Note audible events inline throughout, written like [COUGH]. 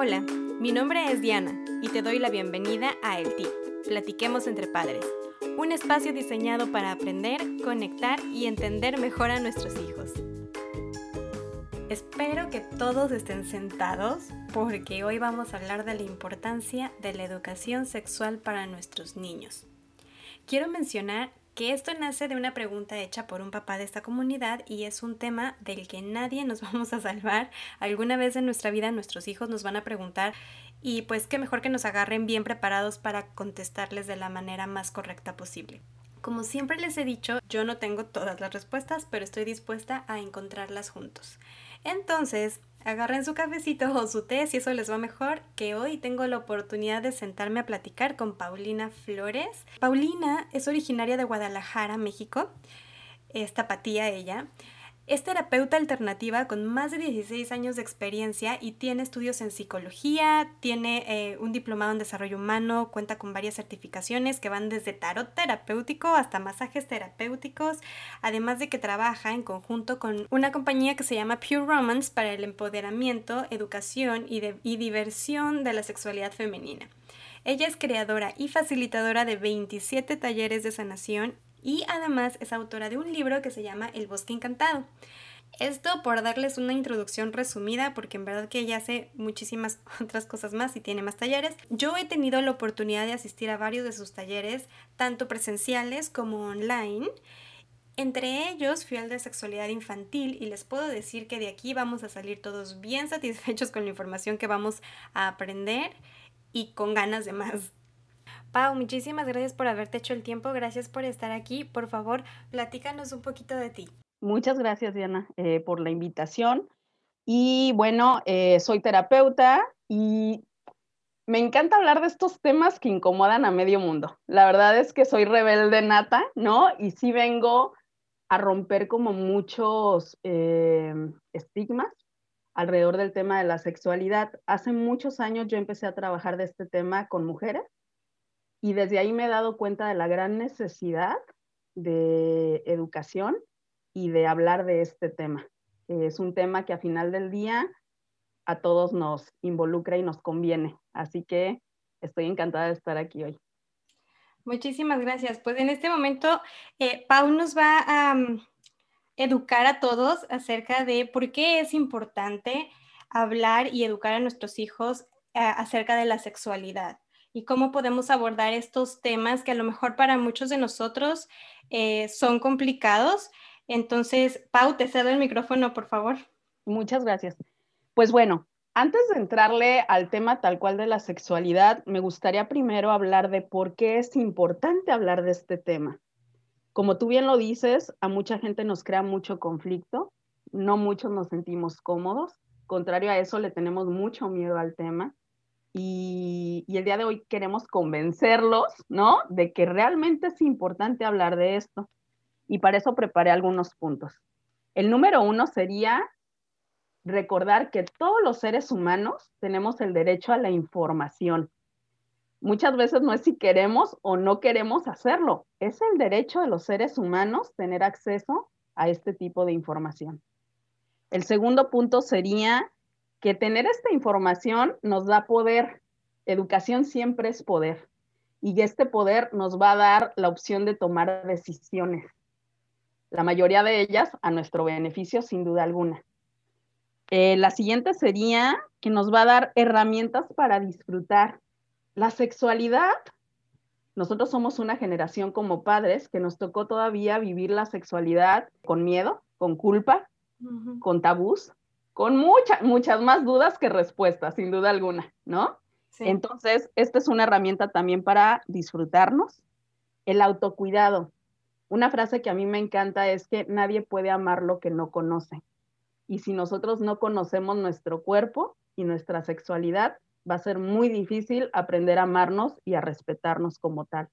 Hola, mi nombre es Diana y te doy la bienvenida a El Tip, Platiquemos entre Padres, un espacio diseñado para aprender, conectar y entender mejor a nuestros hijos. Espero que todos estén sentados porque hoy vamos a hablar de la importancia de la educación sexual para nuestros niños. Quiero mencionar que esto nace de una pregunta hecha por un papá de esta comunidad y es un tema del que nadie nos [LAUGHS] vamos a salvar. Alguna vez en nuestra vida nuestros hijos nos van a preguntar y pues qué mejor que nos agarren bien preparados para contestarles de la manera más correcta posible. Como siempre les he dicho, yo no tengo todas las respuestas, pero estoy dispuesta a encontrarlas juntos. Entonces, agarren su cafecito o su té si eso les va mejor, que hoy tengo la oportunidad de sentarme a platicar con Paulina Flores. Paulina es originaria de Guadalajara, México. Es tapatía ella. Es terapeuta alternativa con más de 16 años de experiencia y tiene estudios en psicología, tiene eh, un diplomado en desarrollo humano, cuenta con varias certificaciones que van desde tarot terapéutico hasta masajes terapéuticos, además de que trabaja en conjunto con una compañía que se llama Pure Romance para el empoderamiento, educación y, y diversión de la sexualidad femenina. Ella es creadora y facilitadora de 27 talleres de sanación y además es autora de un libro que se llama El bosque encantado. Esto por darles una introducción resumida, porque en verdad que ella hace muchísimas [LAUGHS] otras cosas más y tiene más talleres. Yo he tenido la oportunidad de asistir a varios de sus talleres, tanto presenciales como online. Entre ellos fui al de sexualidad infantil y les puedo decir que de aquí vamos a salir todos bien satisfechos con la información que vamos a aprender y con ganas de más. Pau, muchísimas gracias por haberte hecho el tiempo, gracias por estar aquí. Por favor, platícanos un poquito de ti. Muchas gracias, Diana, eh, por la invitación. Y bueno, eh, soy terapeuta y me encanta hablar de estos temas que incomodan a medio mundo. La verdad es que soy rebelde nata, ¿no? Y sí vengo a romper como muchos eh, estigmas alrededor del tema de la sexualidad. Hace muchos años yo empecé a trabajar de este tema con mujeres y desde ahí me he dado cuenta de la gran necesidad de educación y de hablar de este tema. Es un tema que a final del día a todos nos involucra y nos conviene. Así que estoy encantada de estar aquí hoy. Muchísimas gracias. Pues en este momento, eh, Pau nos va a mm, educar a todos acerca de por qué es importante hablar y educar a nuestros hijos eh, acerca de la sexualidad y cómo podemos abordar estos temas que a lo mejor para muchos de nosotros eh, son complicados. Entonces, Pau, te cedo el micrófono, por favor. Muchas gracias. Pues bueno, antes de entrarle al tema tal cual de la sexualidad, me gustaría primero hablar de por qué es importante hablar de este tema. Como tú bien lo dices, a mucha gente nos crea mucho conflicto, no muchos nos sentimos cómodos, contrario a eso le tenemos mucho miedo al tema y, el día de hoy queremos convencerlos, ¿no? De que realmente es importante hablar de esto. Y para eso preparé algunos puntos. El número uno sería recordar que todos los seres humanos tenemos el derecho a la información. Muchas veces no es si queremos o no queremos hacerlo, es el derecho de los seres humanos tener acceso a este tipo de información. El segundo punto sería que tener esta información nos da poder. Educación siempre es poder. Y este poder nos va a dar la opción de tomar decisiones. La mayoría de ellas a nuestro beneficio, sin duda alguna. Eh, la siguiente sería que nos va a dar herramientas para disfrutar. La sexualidad, nosotros somos una generación como padres que nos tocó todavía vivir la sexualidad con miedo, con culpa, con tabús, con muchas, muchas más dudas que respuestas, sin duda alguna, ¿no? Entonces, esta es una herramienta también para disfrutarnos. El autocuidado. Una frase que a mí me encanta es que nadie puede amar lo que no conoce. Y si nosotros no conocemos nuestro cuerpo y nuestra sexualidad, va a ser muy difícil aprender a amarnos y a respetarnos como tal.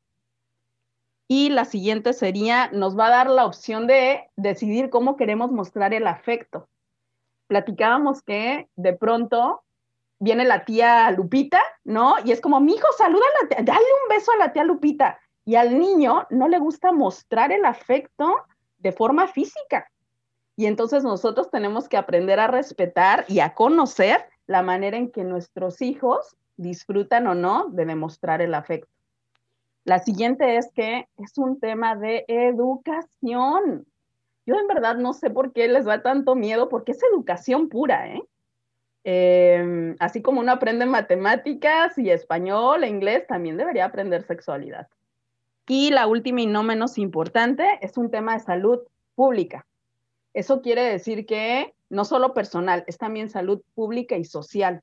Y la siguiente sería, nos va a dar la opción de decidir cómo queremos mostrar el afecto platicábamos que de pronto viene la tía Lupita, ¿no? Y es como, mi hijo, saluda a la tía, dale un beso a la tía Lupita. Y al niño no le gusta mostrar el afecto de forma física. Y entonces nosotros tenemos que aprender a respetar y a conocer la manera en que nuestros hijos disfrutan o no de demostrar el afecto. La siguiente es que es un tema de educación. Yo en verdad no sé por qué les da tanto miedo, porque es educación pura, ¿eh? Em, así como uno aprende matemáticas y español e inglés, también debería aprender sexualidad. Y la última y no menos importante es un tema de salud pública. Eso quiere decir que no solo personal, es también salud pública y social,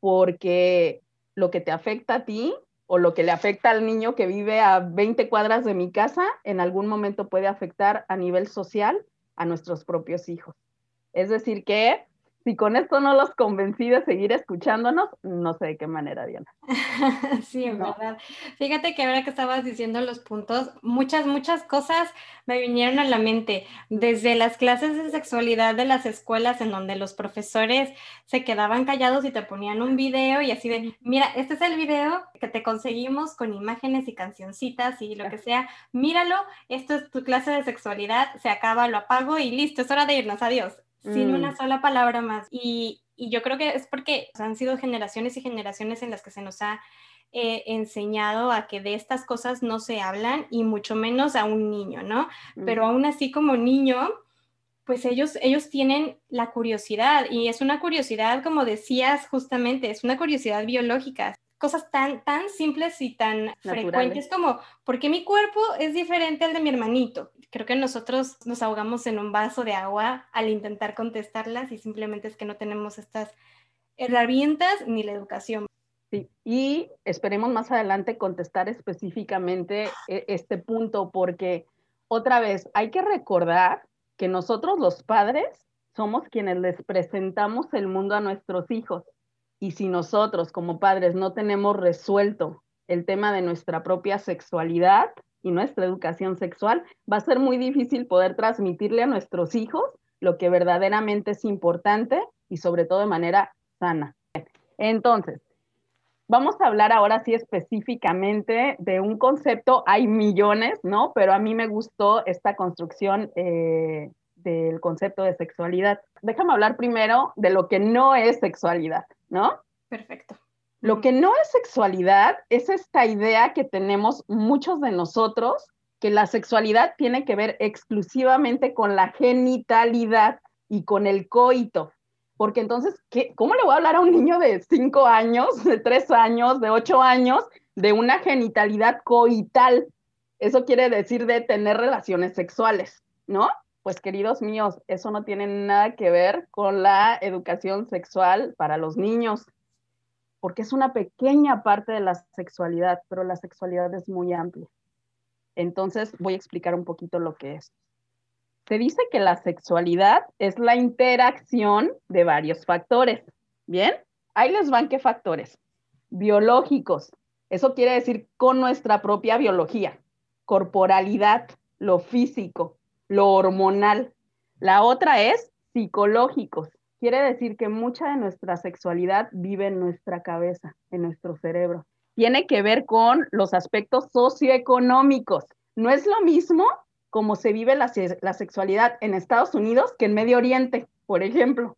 porque lo que te afecta a ti o lo que le afecta al niño que vive a 20 cuadras de mi casa, en algún momento puede afectar a nivel social a nuestros propios hijos. Es decir, que si con esto no los convencí de seguir escuchándonos, no sé de qué manera, Diana. [LAUGHS] sí, en verdad. Fíjate que ahora que estabas diciendo los puntos, muchas, muchas cosas me vinieron a la mente. Desde las clases de sexualidad de las escuelas en donde los profesores se quedaban callados y te ponían un video y así de, mira, este es el video que te conseguimos con imágenes y cancioncitas y lo que sea. Míralo, esto es tu clase de sexualidad, se acaba, lo apago y listo, es hora de irnos, adiós sin una mm. sola palabra más. Y, yo creo que es porque han sido generaciones y generaciones en las que se nos ha eh, enseñado a que de estas cosas no se hablan y mucho menos a un niño, ¿no? Pero aún así como niño, pues ellos, ellos tienen la curiosidad y es una curiosidad, como decías justamente, es una curiosidad biológica cosas tan, tan simples y tan frecuentes como, ¿por qué mi cuerpo es diferente al de mi hermanito? Creo que nosotros nos ahogamos en un vaso de agua al intentar contestarlas y simplemente es que no tenemos estas herramientas ni la educación. Sí, y esperemos más adelante contestar específicamente e, este punto porque otra vez hay que recordar que nosotros los padres somos quienes les presentamos el mundo a nuestros hijos. Y si nosotros como padres no tenemos resuelto el tema de nuestra propia sexualidad y nuestra educación sexual, va a ser muy difícil poder transmitirle a nuestros hijos lo que verdaderamente es importante y sobre todo de manera sana. Entonces, vamos a hablar ahora sí específicamente de un concepto, hay millones, ¿no? Pero a mí me gustó esta construcción eh, del concepto de sexualidad. Déjame hablar primero de lo que no es sexualidad. ¿no? Perfecto. Lo que no es sexualidad es esta idea que tenemos muchos de nosotros, que la sexualidad tiene que ver exclusivamente con la genitalidad y con el coito. Porque entonces, ¿qué, ¿cómo le voy a hablar a un niño de 5 años, de 3 años, de 8 años, de una genitalidad coital? Eso quiere decir de tener relaciones sexuales, ¿no? Pues queridos míos, eso no tiene nada que ver con la educación sexual para los niños, porque es una pequeña parte de la sexualidad, pero la sexualidad es muy amplia. Entonces voy a explicar un poquito lo que es. Se dice que la sexualidad es la interacción de varios factores. ¿Bien? Ahí les van qué factores. Biológicos. Eso quiere decir con nuestra propia biología. Corporalidad, lo físico, lo hormonal. La otra es psicológicos. Quiere decir que mucha de nuestra sexualidad vive en nuestra cabeza, en nuestro cerebro. Tiene que ver con los aspectos socioeconómicos. No es lo mismo como se vive la, sexualidad en Estados Unidos que en Medio Oriente, por ejemplo.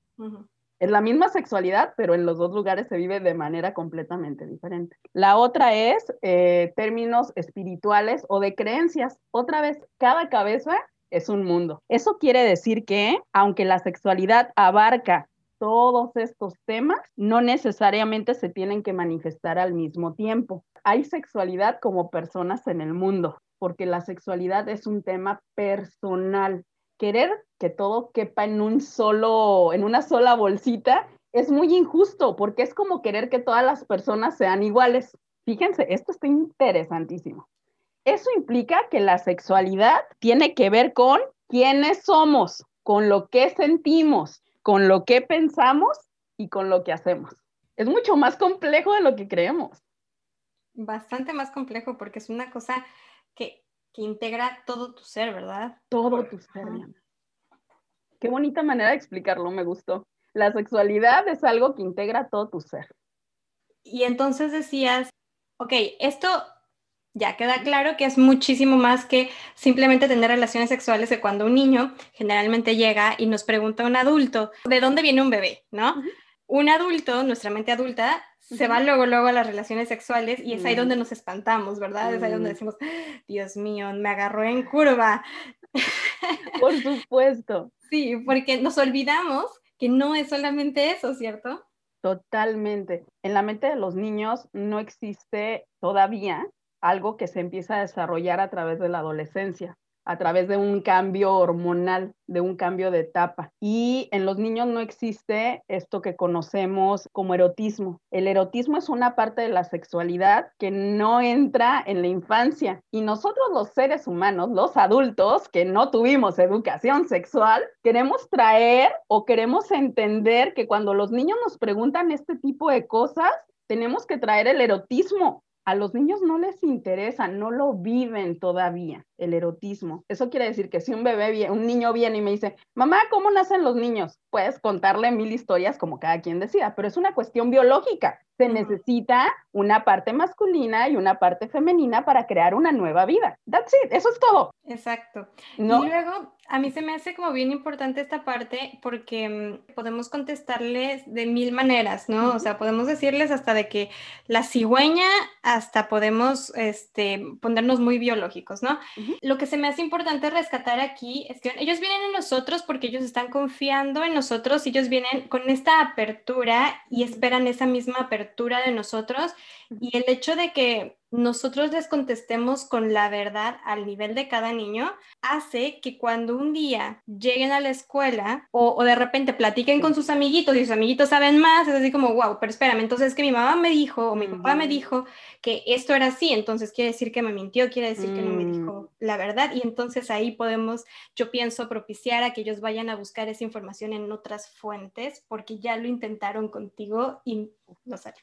Es la misma sexualidad, pero en los dos lugares se vive de manera completamente diferente. La otra es eh, términos espirituales o de creencias. Otra vez, cada cabeza es un mundo. Eso quiere decir que, aunque la sexualidad abarca todos estos temas, no necesariamente se tienen que manifestar al mismo tiempo. Hay sexualidad como personas en el mundo, porque la sexualidad es un tema personal. Querer que todo quepa en un solo, en una sola bolsita, es muy injusto, porque es como querer que todas las personas sean iguales. Fíjense, esto está interesantísimo. Eso implica que la sexualidad tiene que ver con quiénes somos, con lo que sentimos, con lo que pensamos y con lo que hacemos. Es mucho más complejo de lo que creemos. Bastante más complejo porque es una cosa que, integra todo tu ser, ¿verdad? Todo tu ser. Qué bonita manera de explicarlo, me gustó. La sexualidad es algo que integra todo tu ser. Y entonces decías, ok, esto ya queda claro que es muchísimo más que simplemente tener relaciones sexuales que cuando un niño generalmente llega y nos pregunta a un adulto, ¿de dónde viene un bebé? ¿No? un adulto, nuestra mente adulta, se va luego, luego a las relaciones sexuales y es ahí donde nos espantamos, ¿verdad? Es ahí donde decimos, Dios mío, me agarró en curva. [LAUGHS] Por supuesto. Sí, porque nos olvidamos que no es solamente eso, ¿cierto? Totalmente. En la mente de los niños no existe todavía algo que se empieza a desarrollar a través de la adolescencia a través de un cambio hormonal, de un cambio de etapa. Y en los niños no existe esto que conocemos como erotismo. El erotismo es una parte de la sexualidad que no entra en la infancia. Y nosotros los seres humanos, los adultos que no tuvimos educación sexual, queremos traer o queremos entender que cuando los niños nos preguntan este tipo de cosas, tenemos que traer el erotismo a los niños no les interesa, no lo viven todavía el erotismo. Eso quiere decir que si un bebé, un niño viene y me dice, mamá, ¿cómo nacen los niños? Puedes contarle mil historias como cada quien decida, pero es una cuestión biológica. Se necesita una parte masculina y una parte femenina para crear una nueva vida. That's it, eso es todo. Exacto. Y luego, a mí se me hace como bien importante esta parte porque mm, podemos contestarles de mil maneras, ¿no? O sea, podemos decirles hasta de que la cigüeña, hasta podemos este, ponernos muy biológicos, ¿no? Lo que se me hace importante rescatar aquí es que ellos vienen en nosotros porque ellos están confiando en nosotros, ellos vienen con esta apertura y esperan esa misma apertura de nosotros. Y el hecho de que nosotros les contestemos con la verdad al nivel de cada niño, hace que cuando un día lleguen a la escuela o, de repente platiquen con sus amiguitos y sus amiguitos saben más, es así como, wow, pero espérame, entonces es que mi mamá me dijo o mi papá me dijo que esto era así, entonces quiere decir que me mintió, quiere decir que no me dijo mm. la verdad y entonces ahí podemos, yo pienso, propiciar a que ellos vayan a buscar esa información en otras fuentes porque ya lo intentaron contigo y no sale.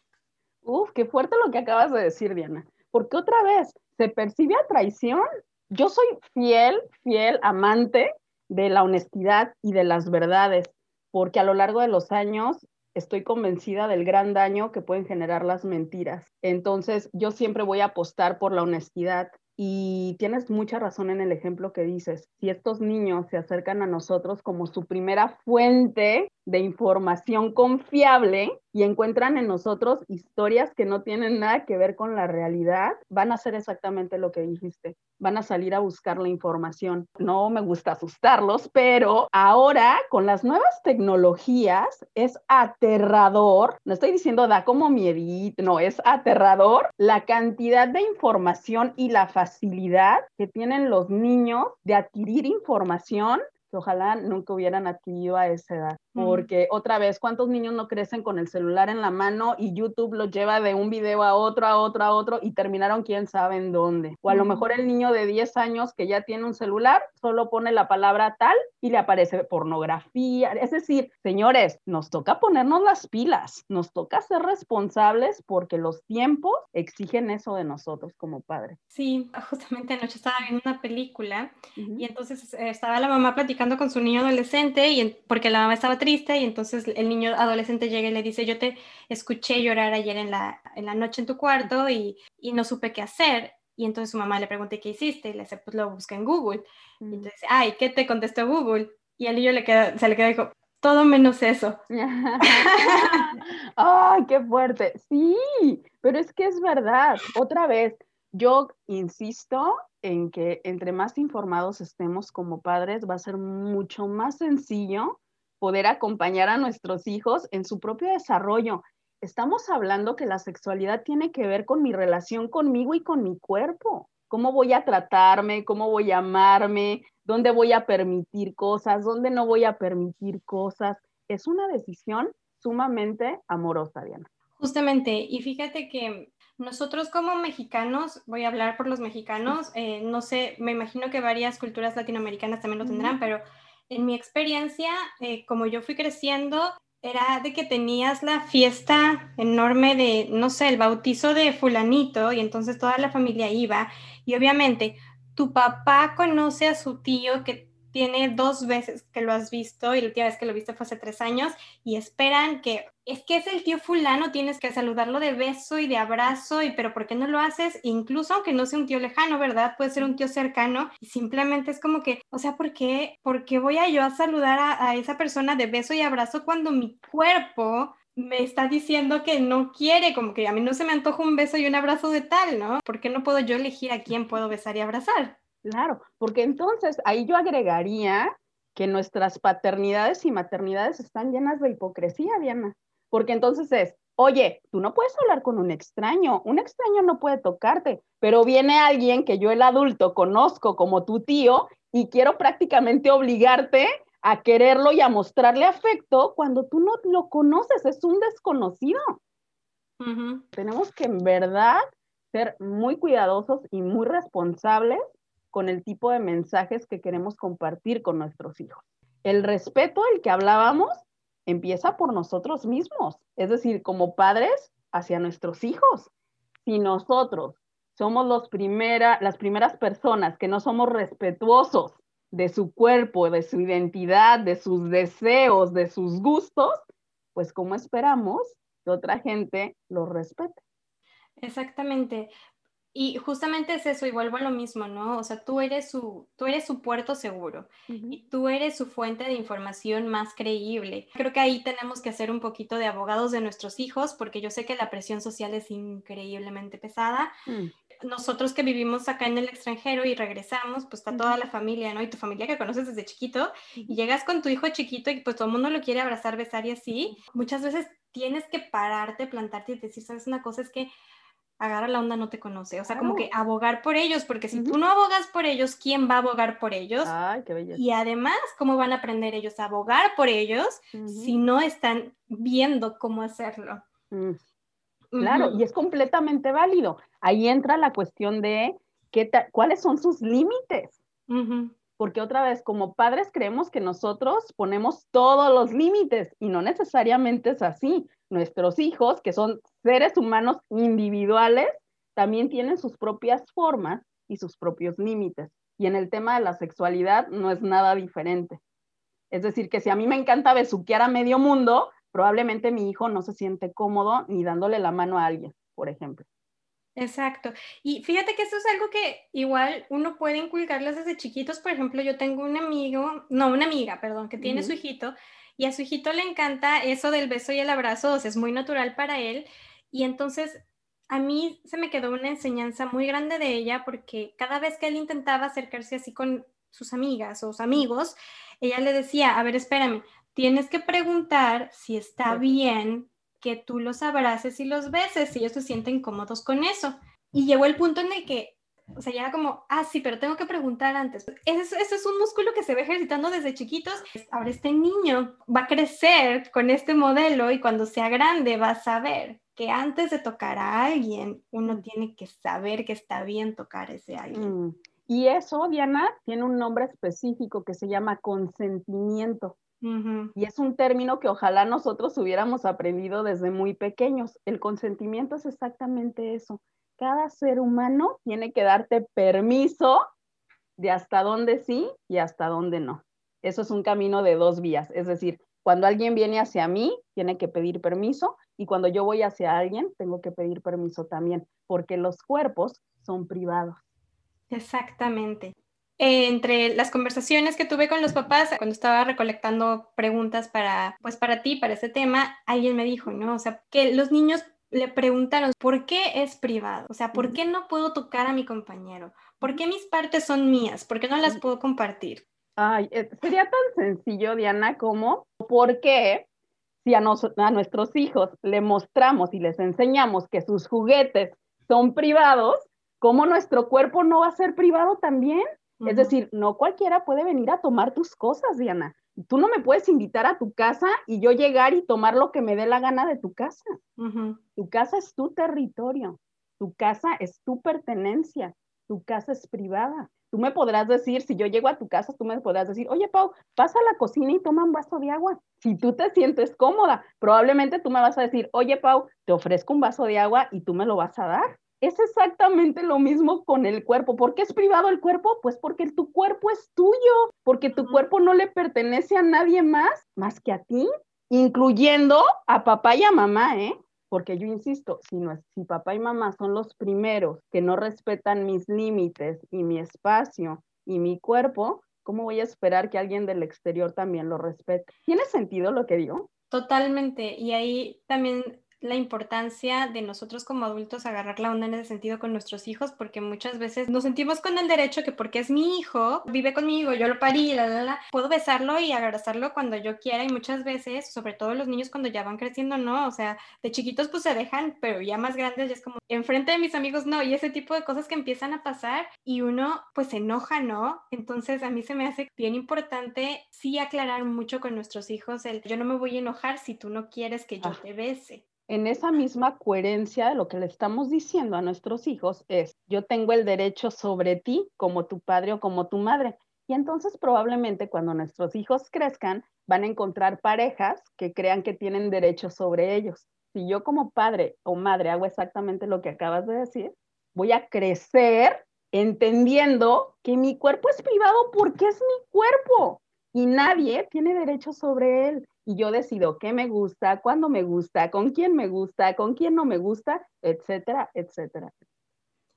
Uf, qué fuerte lo que acabas de decir, Diana porque otra vez se percibe a traición. Yo soy fiel, fiel amante de la honestidad y de las verdades, porque a lo largo de los años estoy convencida del gran daño que pueden generar las mentiras. Entonces, yo siempre voy a apostar por la honestidad y tienes mucha razón en el ejemplo que dices. Si estos niños se acercan a nosotros como su primera fuente de información confiable y encuentran en nosotros historias que no tienen nada que ver con la realidad, van a hacer exactamente lo que dijiste. Van a salir a buscar la información. No me gusta asustarlos, pero ahora con las nuevas tecnologías es aterrador. No estoy diciendo da como miedito, no, es aterrador la cantidad de información y la facilidad que tienen los niños de adquirir información que ojalá nunca hubieran adquirido a esa edad porque otra vez, ¿cuántos niños no crecen con el celular en la mano y YouTube los lleva de un video a otro, a otro, a otro y terminaron quién sabe en dónde? O a lo mejor el niño de 10 años que ya tiene un celular, solo pone la palabra tal y le aparece pornografía. Es decir, señores, nos toca ponernos las pilas, nos toca ser responsables porque los tiempos exigen eso de nosotros como padres. Sí, justamente anoche estaba viendo una película y entonces eh, estaba la mamá platicando con su niño adolescente y porque la mamá estaba triste y entonces el niño adolescente llega y le dice, yo te escuché llorar ayer en la, en la noche en tu cuarto y, y, no supe qué hacer. Y entonces su mamá le pregunta, ¿qué hiciste? Y le dice, pues lo busqué en Google. Y mm. entonces, ay, ¿qué te contestó Google? Y el niño le queda, se le queda y dijo, todo menos eso. [LAUGHS] ¡Ay, qué fuerte! Sí, pero es que es verdad. Otra vez, yo insisto en que entre más informados estemos como padres, va a ser mucho más sencillo poder acompañar a nuestros hijos en su propio desarrollo. Estamos hablando que la sexualidad tiene que ver con mi relación conmigo y con mi cuerpo. ¿Cómo voy a tratarme? ¿Cómo voy a amarme? ¿Dónde voy a permitir cosas? ¿Dónde no voy a permitir cosas? Es una decisión sumamente amorosa, Diana. Justamente, y fíjate que nosotros como mexicanos, voy a hablar por los mexicanos, eh, no sé, me imagino que varias culturas latinoamericanas también lo tendrán, pero en mi experiencia, eh, como yo fui creciendo, era de que tenías la fiesta enorme de, no sé, el bautizo de fulanito y entonces toda la familia iba y obviamente tu papá conoce a su tío que tiene dos veces que lo has visto y la última vez que lo viste fue hace tres años y esperan que es que es el tío fulano, tienes que saludarlo de beso y de abrazo y pero ¿por qué no lo haces? Incluso aunque no sea un tío lejano, ¿verdad? Puede ser un tío cercano simplemente es como que, o sea, ¿por qué, ¿Por qué voy a yo a saludar a, a esa persona de beso y abrazo cuando mi cuerpo me está diciendo que no quiere, como que a mí no se me antoja un beso y un abrazo de tal, ¿no? ¿Por qué no puedo yo elegir a quién puedo besar y abrazar? Claro, porque entonces ahí yo agregaría que nuestras paternidades y maternidades están llenas de hipocresía, Diana, porque entonces es, oye, tú no puedes hablar con un extraño, un extraño no puede tocarte, pero viene alguien que yo el adulto conozco como tu tío y quiero prácticamente obligarte a quererlo y a mostrarle afecto cuando tú no lo conoces, es un desconocido. Tenemos que en verdad ser muy cuidadosos y muy responsables con el tipo de mensajes que queremos compartir con nuestros hijos. El respeto del que hablábamos empieza por nosotros mismos, es decir, como padres hacia nuestros hijos. Si nosotros somos las primeras personas que no somos respetuosos de su cuerpo, de su identidad, de sus deseos, de sus gustos, pues ¿cómo esperamos que otra gente los respete? Exactamente. Y justamente es eso, y vuelvo a lo mismo, ¿no? O sea, tú eres su, tú eres su puerto seguro y tú eres su fuente de información más creíble. Creo que ahí tenemos que hacer un poquito de abogados de nuestros hijos, porque yo sé que la presión social es increíblemente pesada. Mm nosotros que vivimos acá en el extranjero y regresamos, pues está toda la familia, ¿no? Y tu familia que conoces desde chiquito, y llegas con tu hijo chiquito y pues todo el mundo lo quiere abrazar, besar y así. Muchas veces tienes que pararte, plantarte y decir, ¿sabes? Una cosa es que agarra la onda no te conoce, o sea, como que abogar por ellos, porque si tú no abogas por ellos, ¿quién va a abogar por ellos? Ay, qué belleza. Y además, ¿cómo van a aprender ellos a abogar por ellos si no están viendo cómo hacerlo? Mm. Claro, y es completamente válido. Ahí entra la cuestión de qué cuáles son sus límites. Porque otra vez, como padres creemos que nosotros ponemos todos los límites y no necesariamente es así. Nuestros hijos, que son seres humanos individuales, también tienen sus propias formas y sus propios límites. Y en el tema de la sexualidad no es nada diferente. Es decir, que si a mí me encanta besuquear a medio mundo, probablemente mi hijo no se siente cómodo ni dándole la mano a alguien, por ejemplo. Exacto. Y fíjate que esto es algo que igual uno puede inculcarles desde chiquitos. Por ejemplo, yo tengo un amigo, no, una amiga, perdón, que tiene su hijito y a su hijito le encanta eso del beso y el abrazo, o sea, es muy natural para él. Y entonces a mí se me quedó una enseñanza muy grande de ella porque cada vez que él intentaba acercarse así con sus amigas o sus amigos, ella le decía, a ver, espérame, tienes que preguntar si está bien que tú los abraces y los beses, si ellos se sienten cómodos con eso. Y llegó el punto en el que, o sea, ya era como, ah, sí, pero tengo que preguntar antes. Ese, ese es un músculo que se va ejercitando desde chiquitos. Ahora este niño va a crecer con este modelo y cuando sea grande va a saber que antes de tocar a alguien, uno tiene que saber que está bien tocar ese alguien. Mm. Y eso, Diana, tiene un nombre específico que se llama consentimiento. Y es un término que ojalá nosotros hubiéramos aprendido desde muy pequeños. El consentimiento es exactamente eso. Cada ser humano tiene que darte permiso de hasta dónde sí y hasta dónde no. Eso es un camino de dos vías. Es decir, cuando alguien viene hacia mí, tiene que pedir permiso y cuando yo voy hacia alguien, tengo que pedir permiso también, porque los cuerpos son privados. Exactamente entre las conversaciones que tuve con los papás cuando estaba recolectando preguntas para, pues para ti, para ese tema, alguien me dijo, ¿no? O sea, que los niños le preguntaron, ¿por qué es privado? O sea, ¿por qué no puedo tocar a mi compañero? ¿Por qué mis partes son mías? ¿Por qué no las puedo compartir? Ay, eh, sería tan sencillo, Diana, como ¿por qué si a, a nuestros hijos le mostramos y les enseñamos que sus juguetes son privados, ¿cómo nuestro cuerpo no va a ser privado también? Es decir, no cualquiera puede venir a tomar tus cosas, Diana. Tú no me puedes invitar a tu casa y yo llegar y tomar lo que me dé la gana de tu casa. Tu casa es tu territorio, tu casa es tu pertenencia, tu casa es privada. Tú me podrás decir, si yo llego a tu casa, tú me podrás decir, oye, Pau, pasa a la cocina y toma un vaso de agua. Si tú te sientes cómoda, probablemente tú me vas a decir, oye, Pau, te ofrezco un vaso de agua y tú me lo vas a dar. Es exactamente lo mismo con el cuerpo. ¿Por qué es privado el cuerpo? Pues porque tu cuerpo es tuyo, porque tu cuerpo no le pertenece a nadie más más que a ti, incluyendo a papá y a mamá, ¿eh? Porque yo insisto, si, no, si papá y mamá son los primeros que no respetan mis límites y mi espacio y mi cuerpo, ¿cómo voy a esperar que alguien del exterior también lo respete? ¿Tiene sentido lo que digo? Totalmente. Y ahí también la importancia de nosotros como adultos agarrar la onda en ese sentido con nuestros hijos, porque muchas veces nos sentimos con el derecho que porque es mi hijo, vive conmigo, yo lo parí, la, la, la, puedo besarlo y abrazarlo cuando yo quiera y muchas veces, sobre todo los niños cuando ya van creciendo, no, o sea, de chiquitos pues se dejan, pero ya más grandes ya es como, enfrente de mis amigos no, y ese tipo de cosas que empiezan a pasar y uno pues se enoja, ¿no? Entonces a mí se me hace bien importante sí aclarar mucho con nuestros hijos el, yo no me voy a enojar si tú no quieres que yo ah. te bese en esa misma coherencia de lo que le estamos diciendo a nuestros hijos es, yo tengo el derecho sobre ti como tu padre o como tu madre. Y entonces probablemente cuando nuestros hijos crezcan van a encontrar parejas que crean que tienen derecho sobre ellos. Si yo como padre o madre hago exactamente lo que acabas de decir, voy a crecer entendiendo que mi cuerpo es privado porque es mi cuerpo y nadie tiene derecho sobre él y yo decido qué me gusta, cuándo me gusta, con quién me gusta, con quién no me gusta, etcétera, etcétera.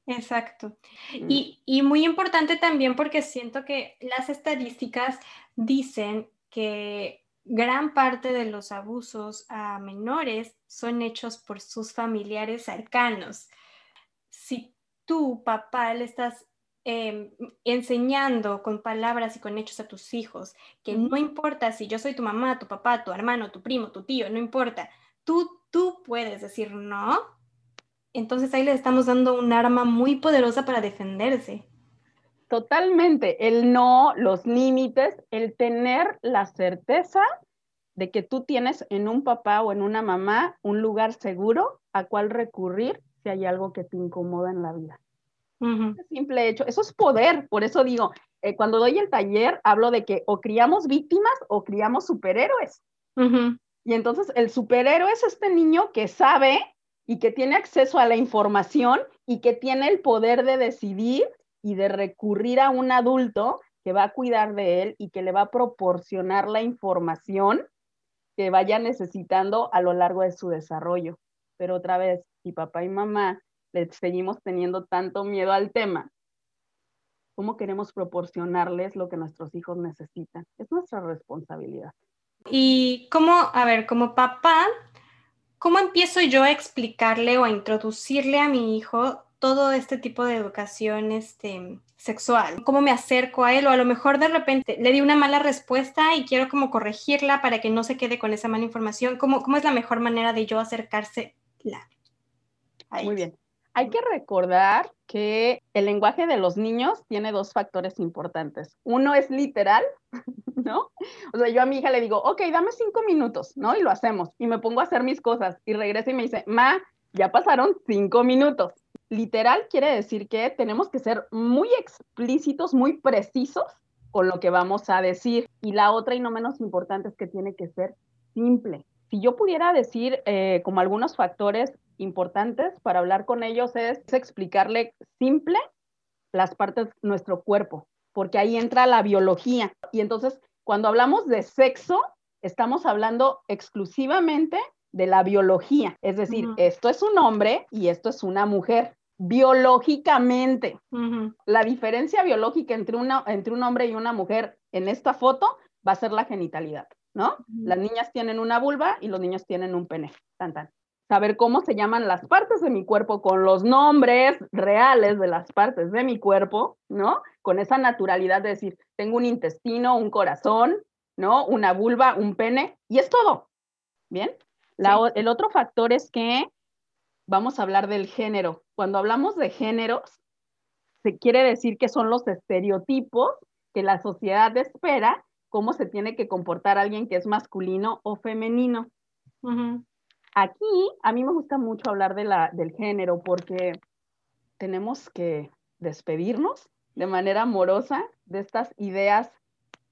Exacto. Mm. Y, y, muy importante también porque siento que las estadísticas dicen que gran parte de los abusos a menores son hechos por sus familiares cercanos. Si tú, papá, le estás Em, enseñando con palabras y con hechos a tus hijos, que no importa si yo soy tu mamá, tu papá, tu hermano, tu primo, tu tío, no importa, tú, tú puedes decir no, entonces ahí le estamos dando un arma muy poderosa para defenderse. Totalmente, el no, los límites, el tener la certeza de que tú tienes en un papá o en una mamá un lugar seguro a cual recurrir si hay algo que te incomoda en la vida simple hecho, eso es poder, por eso digo, eh, cuando doy el taller hablo de que o criamos víctimas o criamos superhéroes. Y entonces el superhéroe es este niño que sabe y que tiene acceso a la información y que tiene el poder de decidir y de recurrir a un adulto que va a cuidar de él y que le va a proporcionar la información que vaya necesitando a lo largo de su desarrollo. Pero otra vez, si papá y mamá le seguimos teniendo tanto miedo al tema, ¿cómo queremos proporcionarles lo que nuestros hijos necesitan? Es nuestra responsabilidad. Y cómo, a ver, como papá, ¿cómo empiezo yo a explicarle o a introducirle a mi hijo todo este tipo de educación este, sexual? ¿Cómo me acerco a él? O a lo mejor de repente le di una mala respuesta y quiero como corregirla para que no se quede con esa mala información. ¿Cómo, cómo es la mejor manera de yo acercarse? Muy bien. Hay que recordar que el lenguaje de los niños tiene dos factores importantes. Uno es literal, [LAUGHS] ¿no? O sea, yo a mi hija le digo, ok, dame cinco minutos, ¿no? Y lo hacemos. Y me pongo a hacer mis cosas. Y regresa y me dice, ma, ya pasaron cinco minutos. Literal quiere decir que tenemos que ser muy explícitos, muy precisos con lo que vamos a decir. Y la otra y no menos importante es que tiene que ser simple. Si yo pudiera decir eh, como algunos factores importantes para hablar con ellos es, explicarle simple las partes de nuestro cuerpo, porque ahí entra la biología. Y entonces, cuando hablamos de sexo, estamos hablando exclusivamente de la biología. Es decir, esto es un hombre y esto es una mujer. Biológicamente, la diferencia biológica entre, una, entre un hombre y una mujer en esta foto va a ser la genitalidad, ¿no? Las niñas tienen una vulva y los niños tienen un pene. Tan, tan saber cómo se llaman las partes de mi cuerpo con los nombres reales de las partes de mi cuerpo, ¿no? Con esa naturalidad de decir, tengo un intestino, un corazón, ¿no? Una vulva, un pene, y es todo. ¿Bien? el otro factor es que vamos a hablar del género. Cuando hablamos de géneros, se quiere decir que son los estereotipos que la sociedad espera cómo se tiene que comportar alguien que es masculino o femenino. Aquí a mí me gusta mucho hablar de la, del género porque tenemos que despedirnos de manera amorosa de estas ideas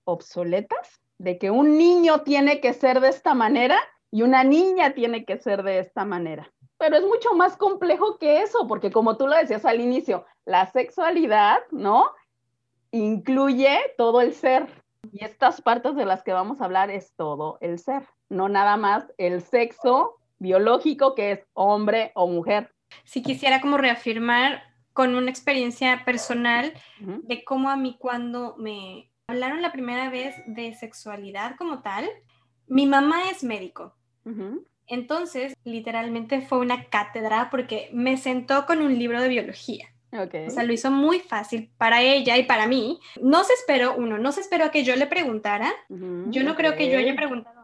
obsoletas de que un niño tiene que ser de esta manera y una niña tiene que ser de esta manera. Pero es mucho más complejo que eso, porque como tú lo decías al inicio, la sexualidad, ¿no? Incluye todo el ser. Y estas partes de las que vamos a hablar es todo el ser, no nada más el sexo biológico que es hombre o mujer. Si quisiera como reafirmar con una experiencia personal de cómo a mí cuando me hablaron la primera vez de sexualidad como tal, Mi mamá es médico. Entonces, literalmente fue una cátedra porque me sentó con un libro de biología. O sea, lo hizo muy fácil para ella y para mí. No se esperó, uno, no se esperó a que yo le preguntara. yo no creo que yo haya preguntado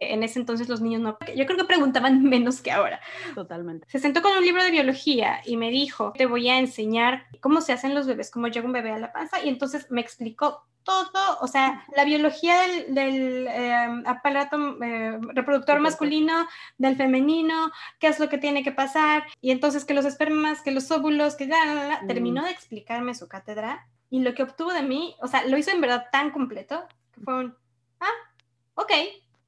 en ese entonces los niños no, yo creo que preguntaban [LAUGHS] menos que ahora. Totalmente. Se sentó con un libro de biología y me dijo, te voy a enseñar cómo se hacen los bebés, cómo llega un bebé a la panza. Y entonces me explicó todo, o sea, la biología del, em, aparato eh, reproductor masculino, del femenino, qué es lo que tiene que pasar, y entonces que los espermas, que los óvulos, que ya, terminó de explicarme su cátedra, y lo que obtuvo de mí, o sea, lo hizo en verdad tan completo, que fue un, ah, ok,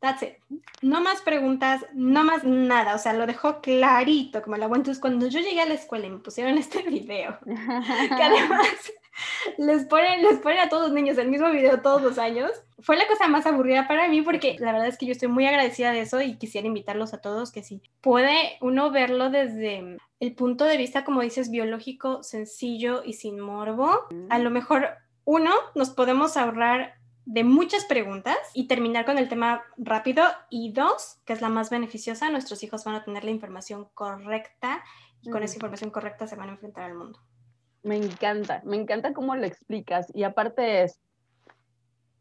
that's it. No más preguntas, no más nada, o sea, lo dejó clarito, como la buena. Entonces, cuando yo llegué a la escuela y me pusieron [LAUGHS] este video, que además [LAUGHS] les ponen, les ponen a todos los niños el mismo video todos los años. Fue la cosa más aburrida para mí porque la verdad es que yo estoy muy agradecida de eso y quisiera invitarlos a todos que sí. Puede uno verlo desde el punto de vista, como dices, biológico, sencillo y sin morbo. A lo mejor, uno, nos podemos ahorrar de muchas preguntas y terminar con el tema rápido. Y dos, que es la más beneficiosa, nuestros hijos van a tener la información correcta y con esa información correcta se van a enfrentar al mundo. Me encanta, me encanta cómo lo explicas. Y aparte es,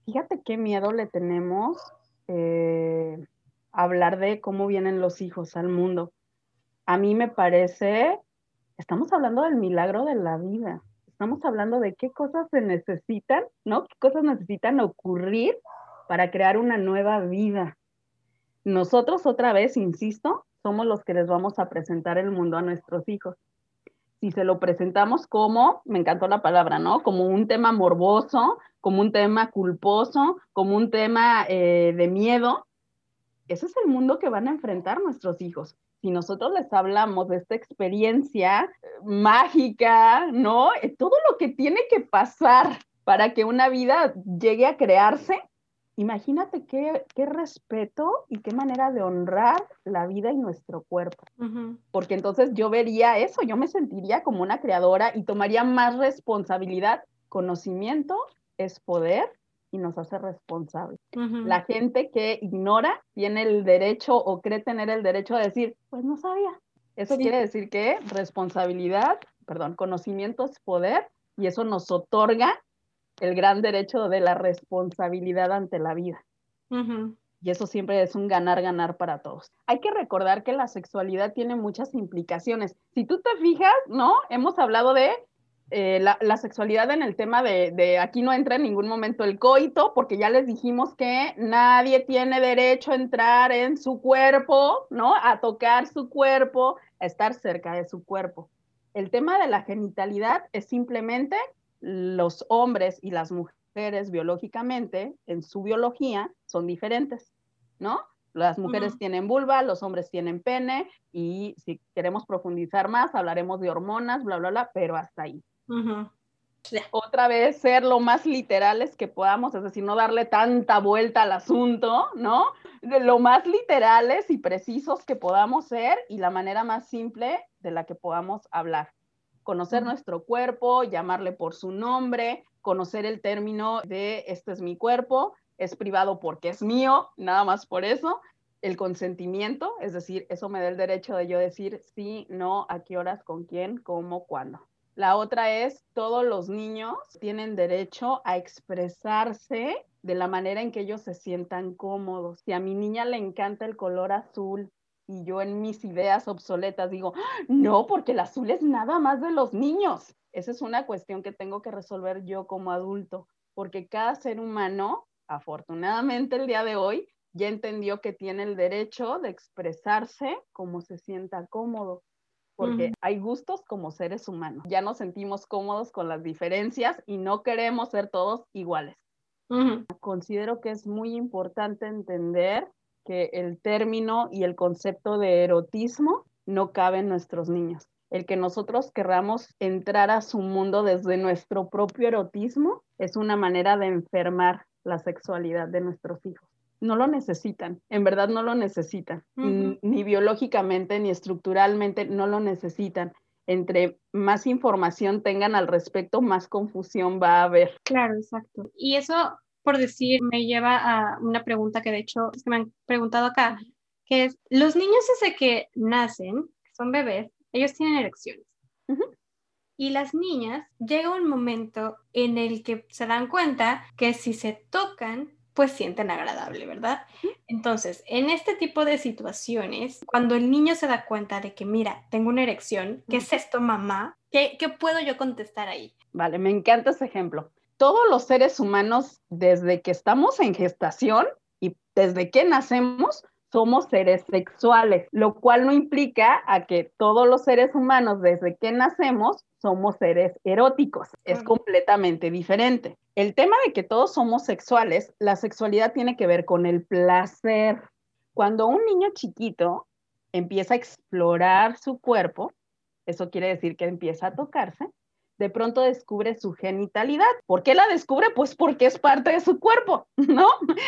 fíjate qué miedo le tenemos eh, hablar de cómo vienen los hijos al mundo. A mí me parece, estamos hablando del milagro de la vida. Estamos hablando de qué cosas se necesitan, ¿no? ¿Qué cosas necesitan ocurrir para crear una nueva vida? Nosotros, otra vez, insisto, somos los que les vamos a presentar el mundo a nuestros hijos si se lo presentamos como, me encantó la palabra, ¿no? Como un tema morboso, como un tema culposo, como un tema eh, de miedo, ese es el mundo que van a enfrentar nuestros hijos. Si nosotros les hablamos de esta experiencia eh, mágica, ¿no? Eh, todo lo que tiene que pasar para que una vida llegue a crearse, imagínate qué, respeto y qué manera de honrar la vida y nuestro cuerpo. Porque entonces yo vería eso, yo me sentiría como una creadora y tomaría más responsabilidad. Conocimiento es poder y nos hace responsables. La gente que ignora tiene el derecho o cree tener el derecho de decir, pues no sabía. Eso quiere decir que responsabilidad, perdón, conocimiento es poder y eso nos otorga el gran derecho de la responsabilidad ante la vida. Y eso siempre es un ganar-ganar para todos. Hay que recordar que la sexualidad tiene muchas implicaciones. Si tú te fijas, ¿no? Hemos hablado de eh, la, sexualidad en el tema de, de, aquí no entra en ningún momento el coito, porque ya les dijimos que nadie tiene derecho a entrar en su cuerpo, ¿no? A tocar su cuerpo, a estar cerca de su cuerpo. El tema de la genitalidad es simplemente los hombres y las mujeres biológicamente, en su biología, son diferentes, ¿no? Las mujeres tienen vulva, los hombres tienen pene y si queremos profundizar más, hablaremos de hormonas, bla, bla, bla, pero hasta ahí. Otra vez, ser lo más literales que podamos, es decir, no darle tanta vuelta al asunto, ¿no? De lo más literales y precisos que podamos ser y la manera más simple de la que podamos hablar conocer nuestro cuerpo, llamarle por su nombre, conocer el término de este es mi cuerpo, es privado porque es mío, nada más por eso. El consentimiento, es decir, eso me da el derecho de yo decir sí, no, a qué horas, con quién, cómo, cuándo. La otra es, todos los niños tienen derecho a expresarse de la manera en que ellos se sientan cómodos. Si a mi niña le encanta el color azul, y yo en mis ideas obsoletas digo, no, porque el azul es nada más de los niños. Esa es una cuestión que tengo que resolver yo como adulto, porque cada ser humano, afortunadamente el día de hoy, ya entendió que tiene el derecho de expresarse como se sienta cómodo, porque hay gustos como seres humanos. Ya nos sentimos cómodos con las diferencias y no queremos ser todos iguales. Considero que es muy importante entender que el término y el concepto de erotismo no cabe en nuestros niños. El que nosotros querramos entrar a su mundo desde nuestro propio erotismo es una manera de enfermar la sexualidad de nuestros hijos. No lo necesitan, en verdad no lo necesitan, ni biológicamente ni estructuralmente no lo necesitan. Entre más información tengan al respecto, más confusión va a haber. Claro, exacto. Y eso por decir, me lleva a una pregunta que de hecho me han preguntado acá, que es, los niños desde que nacen, son bebés, ellos tienen erecciones. Y las niñas llega un momento en el que se dan cuenta que si se tocan, pues sienten agradable, ¿verdad? Entonces, en este tipo de situaciones, cuando el niño se da cuenta de que, mira, tengo una erección, ¿qué es esto, mamá? ¿Qué, qué puedo yo contestar ahí? Vale, me encanta ese ejemplo. Todos los seres humanos, desde que estamos en gestación y desde que nacemos, somos seres sexuales, lo cual no implica a que todos los seres humanos desde que nacemos somos seres eróticos. Es completamente diferente. El tema de que todos somos sexuales, la sexualidad tiene que ver con el placer. Cuando un niño chiquito empieza a explorar su cuerpo, eso quiere decir que empieza a tocarse, de pronto descubre su genitalidad. ¿Por qué la descubre? Pues porque es parte de su cuerpo, [LAUGHS] ¿no?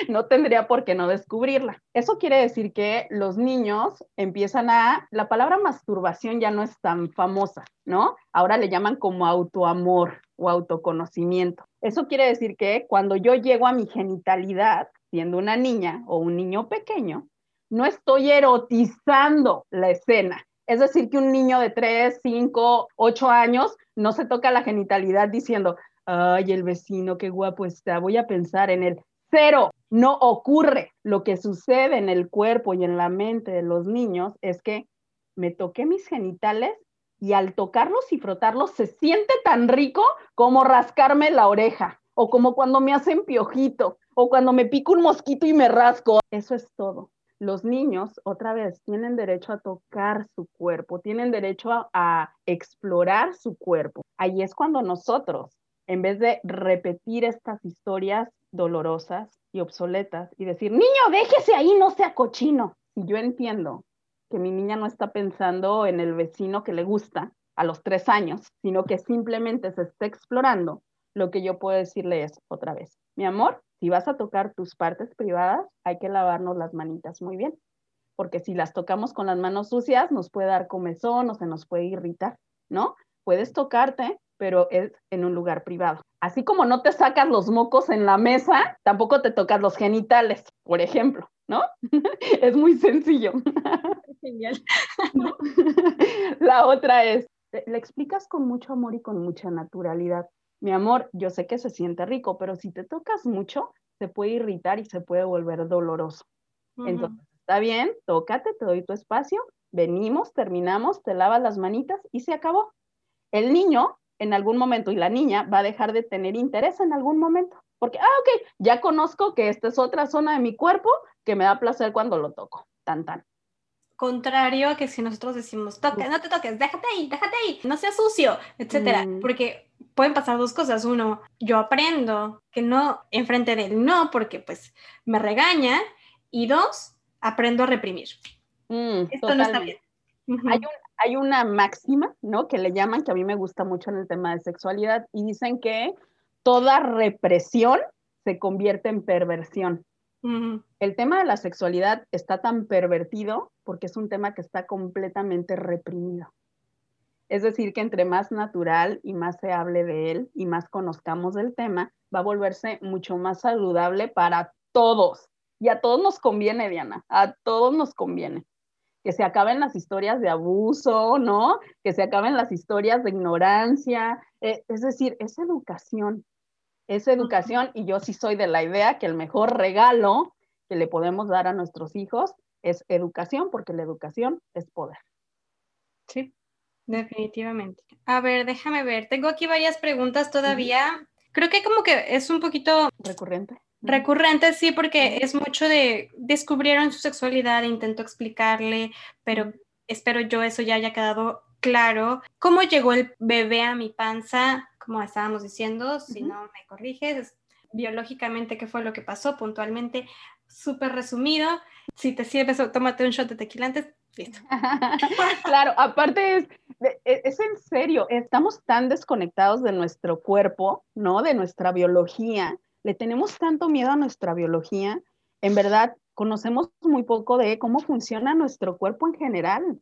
No tendría por qué no descubrirla. Eso quiere decir que los niños empiezan a, la palabra masturbación ya no es tan famosa, ¿no? Ahora le llaman como autoamor o autoconocimiento. Eso quiere decir que cuando yo llego a mi genitalidad, siendo una niña o un niño pequeño, no estoy erotizando la escena, es decir, que un niño de 3, 5, 8 años no se toca la genitalidad diciendo, ay, el vecino, qué guapo está, voy a pensar en él. Cero, no ocurre. Lo que sucede en el cuerpo y en la mente de los niños es que me toqué mis genitales y al tocarlos y frotarlos se siente tan rico como rascarme la oreja o como cuando me hacen piojito o cuando me pico un mosquito y me rasco. Eso es todo los niños, otra vez, tienen derecho a tocar su cuerpo, tienen derecho a, explorar su cuerpo. Ahí es cuando nosotros, en vez de repetir estas historias dolorosas y obsoletas y decir, niño, déjese ahí, no sea cochino. Y yo entiendo que mi niña no está pensando en el vecino que le gusta a los tres años, sino que simplemente se está explorando, lo que yo puedo decirle es otra vez, mi amor, si vas a tocar tus partes privadas, hay que lavarnos las manitas muy bien, porque si las tocamos con las manos sucias, nos puede dar comezón o se nos puede irritar, ¿no? Puedes tocarte, pero es en un lugar privado. Así como no te sacas los mocos en la mesa, tampoco te tocas los genitales, por ejemplo, ¿no? [LAUGHS] es muy sencillo. Genial. [LAUGHS] La otra es, le explicas con mucho amor y con mucha naturalidad mi amor, yo sé que se siente rico, pero si te tocas mucho, se puede irritar y se puede volver doloroso. Entonces, está bien, tócate, te doy tu espacio, venimos, terminamos, te lavas las manitas y se acabó. El niño en algún momento y la niña va a dejar de tener interés en algún momento, porque, ah, ok, ya conozco que esta es otra zona de mi cuerpo que me da placer cuando lo toco, tan tan. Contrario a que si nosotros decimos, toca, no te toques, déjate ahí, déjate ahí, no seas sucio, etcétera, mm. porque pueden pasar dos cosas. Uno, yo aprendo que no enfrente de él no, porque pues me regaña. Y dos, aprendo a reprimir. Mm, Esto no está bien. hay, hay una máxima, ¿no? Que le llaman, que a mí me gusta mucho en el tema de sexualidad, y dicen que toda represión se convierte en perversión. El tema de la sexualidad está tan pervertido porque es un tema que está completamente reprimido. Es decir, que entre más natural y más se hable de él y más conozcamos del tema, va a volverse mucho más saludable para todos. Y a todos nos conviene, Diana, a todos nos conviene. Que se acaben las historias de abuso, ¿no? Que se acaben las historias de ignorancia. Eh, es decir, es educación. Es educación y yo sí soy de la idea que el mejor regalo que le podemos dar a nuestros hijos es educación, porque la educación es poder. Sí. Definitivamente. A ver, déjame ver. Tengo aquí varias preguntas todavía. Creo que como que es un poquito... Recurrente. Recurrente, sí, porque es mucho de descubrieron su sexualidad, intento explicarle, pero espero yo eso ya haya quedado claro. ¿Cómo llegó el bebé a mi panza? Como estábamos diciendo, si no me corriges, biológicamente qué fue lo que pasó puntualmente, súper resumido. Si te sirves, tómate un shot de tequila antes, [LAUGHS] claro, aparte es, e, es, en serio, estamos tan desconectados de nuestro cuerpo, ¿no? De nuestra biología. Le tenemos tanto miedo a nuestra biología. En verdad, conocemos muy poco de cómo funciona nuestro cuerpo en general.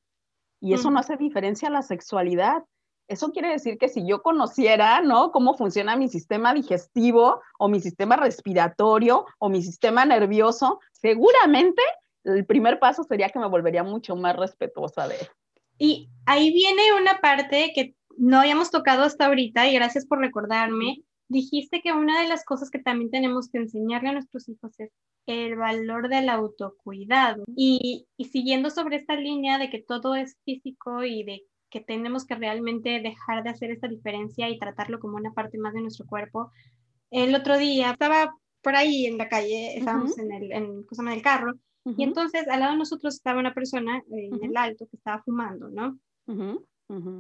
Y eso no hace diferencia a la sexualidad. Eso quiere decir que si yo conociera, ¿no? Cómo funciona mi sistema digestivo o mi sistema respiratorio o mi sistema nervioso, seguramente el primer paso sería que me volvería mucho más respetuosa de él. Y ahí viene una parte que no habíamos tocado hasta ahorita y gracias por recordarme. Dijiste que una de las cosas que también tenemos que enseñarle a nuestros hijos es el valor del autocuidado. Y, y siguiendo sobre esta línea de que todo es físico y de que tenemos que realmente dejar de hacer esta diferencia y tratarlo como una parte más de nuestro cuerpo. El otro día estaba por ahí en la calle, estábamos en, el, en, en el carro, y entonces al lado de nosotros estaba una persona en el alto que estaba fumando, ¿no?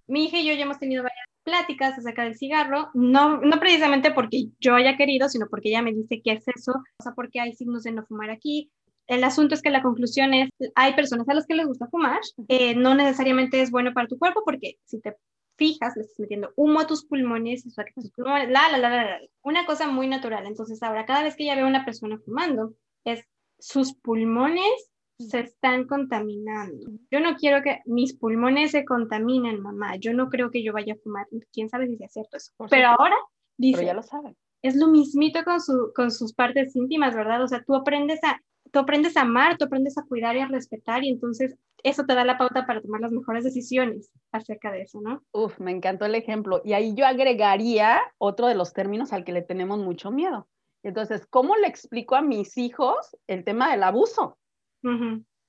Mi hija y yo ya hemos tenido varias pláticas acerca del cigarro, no, no precisamente porque yo haya querido, sino porque ella me dice qué es eso, o sea, porque hay signos de no fumar aquí, el asunto es que la conclusión es, hay personas a las que les gusta fumar, eh, no necesariamente es bueno para tu cuerpo porque si te fijas, le estás metiendo humo a tus pulmones, sea, tus pulmones, la, la, la, la, una cosa muy natural. Entonces ahora, cada vez que ella ve a una persona fumando, es sus pulmones se están contaminando. Yo no quiero que mis pulmones se contaminen, mamá. Yo no creo que yo vaya a fumar. ¿Quién sabe si es cierto eso? Pero ahora dice... ya lo saben. Es lo mismito con, su, con sus partes íntimas, ¿verdad? O sea, tú aprendes a tú aprendes a amar, tú aprendes a cuidar y a respetar y entonces eso te da la pauta para tomar las mejores decisiones acerca de eso, ¿no? Uf, me encantó el ejemplo. Y ahí yo agregaría otro de los términos al que le tenemos mucho miedo. Entonces, ¿cómo le explico a mis hijos el tema del abuso?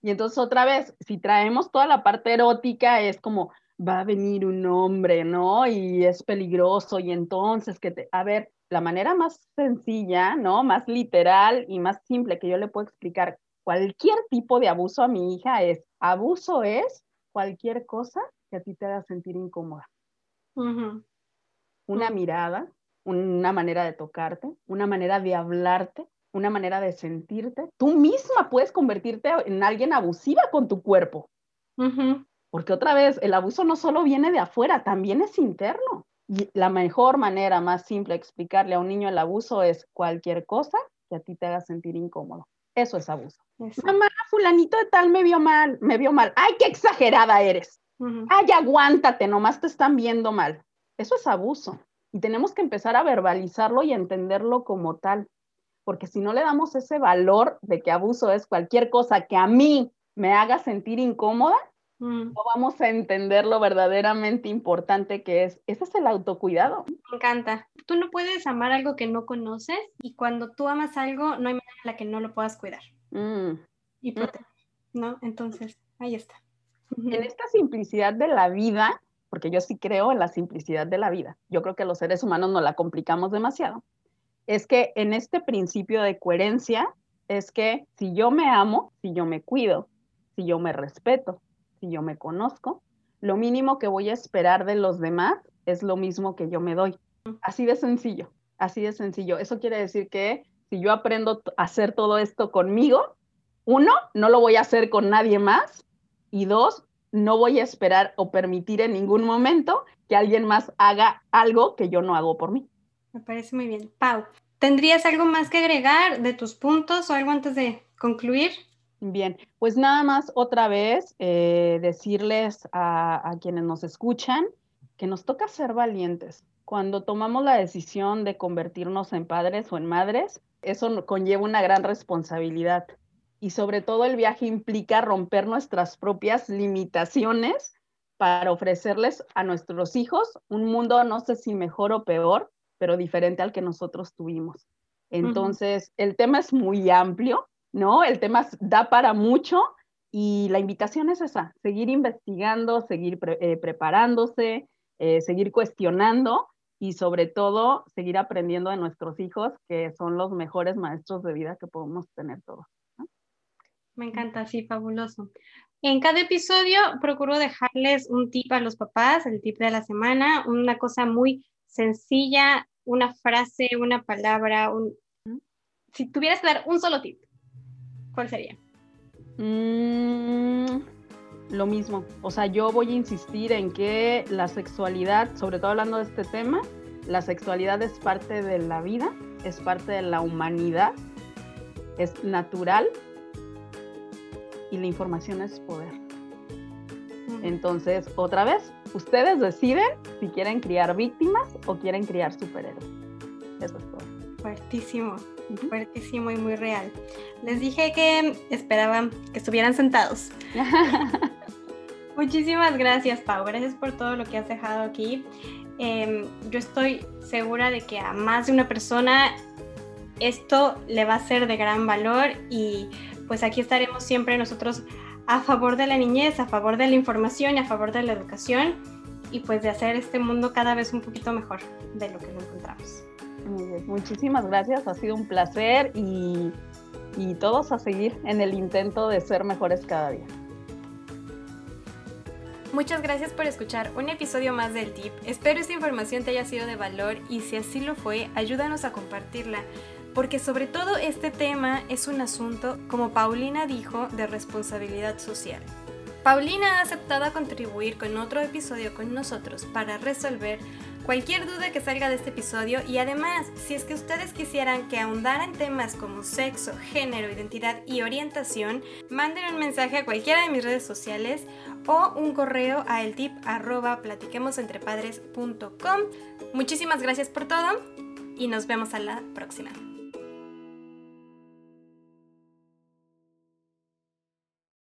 Y entonces otra vez, si traemos toda la parte erótica, es como, va a venir un hombre, ¿no? Y es peligroso y entonces que te, a ver, la manera más sencilla, ¿no? Más literal y más simple que yo le puedo explicar cualquier tipo de abuso a mi hija es, abuso es cualquier cosa que a ti te haga sentir incómoda. Una mirada, una manera de tocarte, una manera de hablarte, una manera de sentirte. Tú misma puedes convertirte en alguien abusiva con tu cuerpo. Porque otra vez, el abuso no solo viene de afuera, también es interno la mejor manera más simple de explicarle a un niño el abuso es cualquier cosa que a ti te haga sentir incómodo. Eso es abuso. Mamá, fulanito de tal me vio mal, me vio mal. Ay, qué exagerada eres. Ay, aguántate, nomás te están viendo mal. Eso es abuso. Y tenemos que empezar a verbalizarlo y entenderlo como tal. Porque si no le damos ese valor de que abuso es cualquier cosa que a mí me haga sentir incómoda. No vamos a entender lo verdaderamente importante que es. Ese es el autocuidado. Me encanta. Tú no puedes amar algo que no conoces y cuando tú amas algo, no hay manera en la que no lo puedas cuidar mm. y mm. proteger, ¿no? Entonces, ahí está. En esta simplicidad de la vida, porque yo sí creo en la simplicidad de la vida, yo creo que los seres humanos no la complicamos demasiado, es que en este principio de coherencia es que si yo me amo, si yo me cuido, si yo me respeto, si yo me conozco, lo mínimo que voy a esperar de los demás es lo mismo que yo me doy. Así de sencillo, así de sencillo. Eso quiere decir que si yo aprendo a hacer todo esto conmigo, uno, no lo voy a hacer con nadie más y dos, no voy a esperar o permitir en ningún momento que alguien más haga algo que yo no hago por mí. Me parece muy bien. Pau, ¿tendrías algo más que agregar de tus puntos o algo antes de concluir? Bien, pues nada más otra vez eh, decirles a, quienes nos escuchan que nos toca ser valientes. Cuando tomamos la decisión de convertirnos en padres o en madres, eso conlleva una gran responsabilidad. Y sobre todo el viaje implica romper nuestras propias limitaciones para ofrecerles a nuestros hijos un mundo, no sé si mejor o peor, pero diferente al que nosotros tuvimos. Entonces, el tema es muy amplio, ¿no? El tema da para mucho y la invitación es esa, seguir investigando, seguir eh, preparándose, eh, seguir cuestionando y sobre todo seguir aprendiendo de nuestros hijos, que son los mejores maestros de vida que podemos tener todos. Me encanta, sí, fabuloso. En cada episodio procuro dejarles un tip a los papás, el tip de la semana, una cosa muy sencilla, una frase, una palabra, si tuvieras que dar un solo tip ¿Cuál sería? Mm, lo mismo. O sea, yo voy a insistir en que la sexualidad, sobre todo hablando de este tema, la sexualidad es parte de la vida, es parte de la humanidad, es natural y la información es poder. Entonces, otra vez, Ustedes deciden si quieren criar víctimas o quieren criar superhéroes. Eso es todo. Fuertísimo, fuertísimo y muy real. Les dije que esperaban que estuvieran sentados. [LAUGHS] Muchísimas gracias, Pau. Gracias por todo lo que has dejado aquí. Em, yo estoy segura de que a más de una persona esto le va a ser de gran valor y pues aquí estaremos siempre nosotros a favor de la niñez, a favor de la información y a favor de la educación y pues de hacer este mundo cada vez un poquito mejor de lo que lo encontramos. Muchísimas gracias, ha sido un placer y, y todos a seguir en el intento de ser mejores cada día. Muchas gracias por escuchar un episodio más del Tip. Espero esta información te haya sido de valor y si así lo fue, ayúdanos a compartirla porque sobre todo este tema es un asunto, como Paulina dijo, de responsabilidad social. Paulina ha aceptado contribuir con otro episodio con nosotros para resolver cualquier duda que salga de este episodio y además, si es que ustedes quisieran que ahondara en temas como sexo, género, identidad y orientación, manden un mensaje a cualquiera de mis redes sociales o un correo a el tip platiquemosentrepadres.com. Muchísimas gracias por todo y nos vemos a la próxima.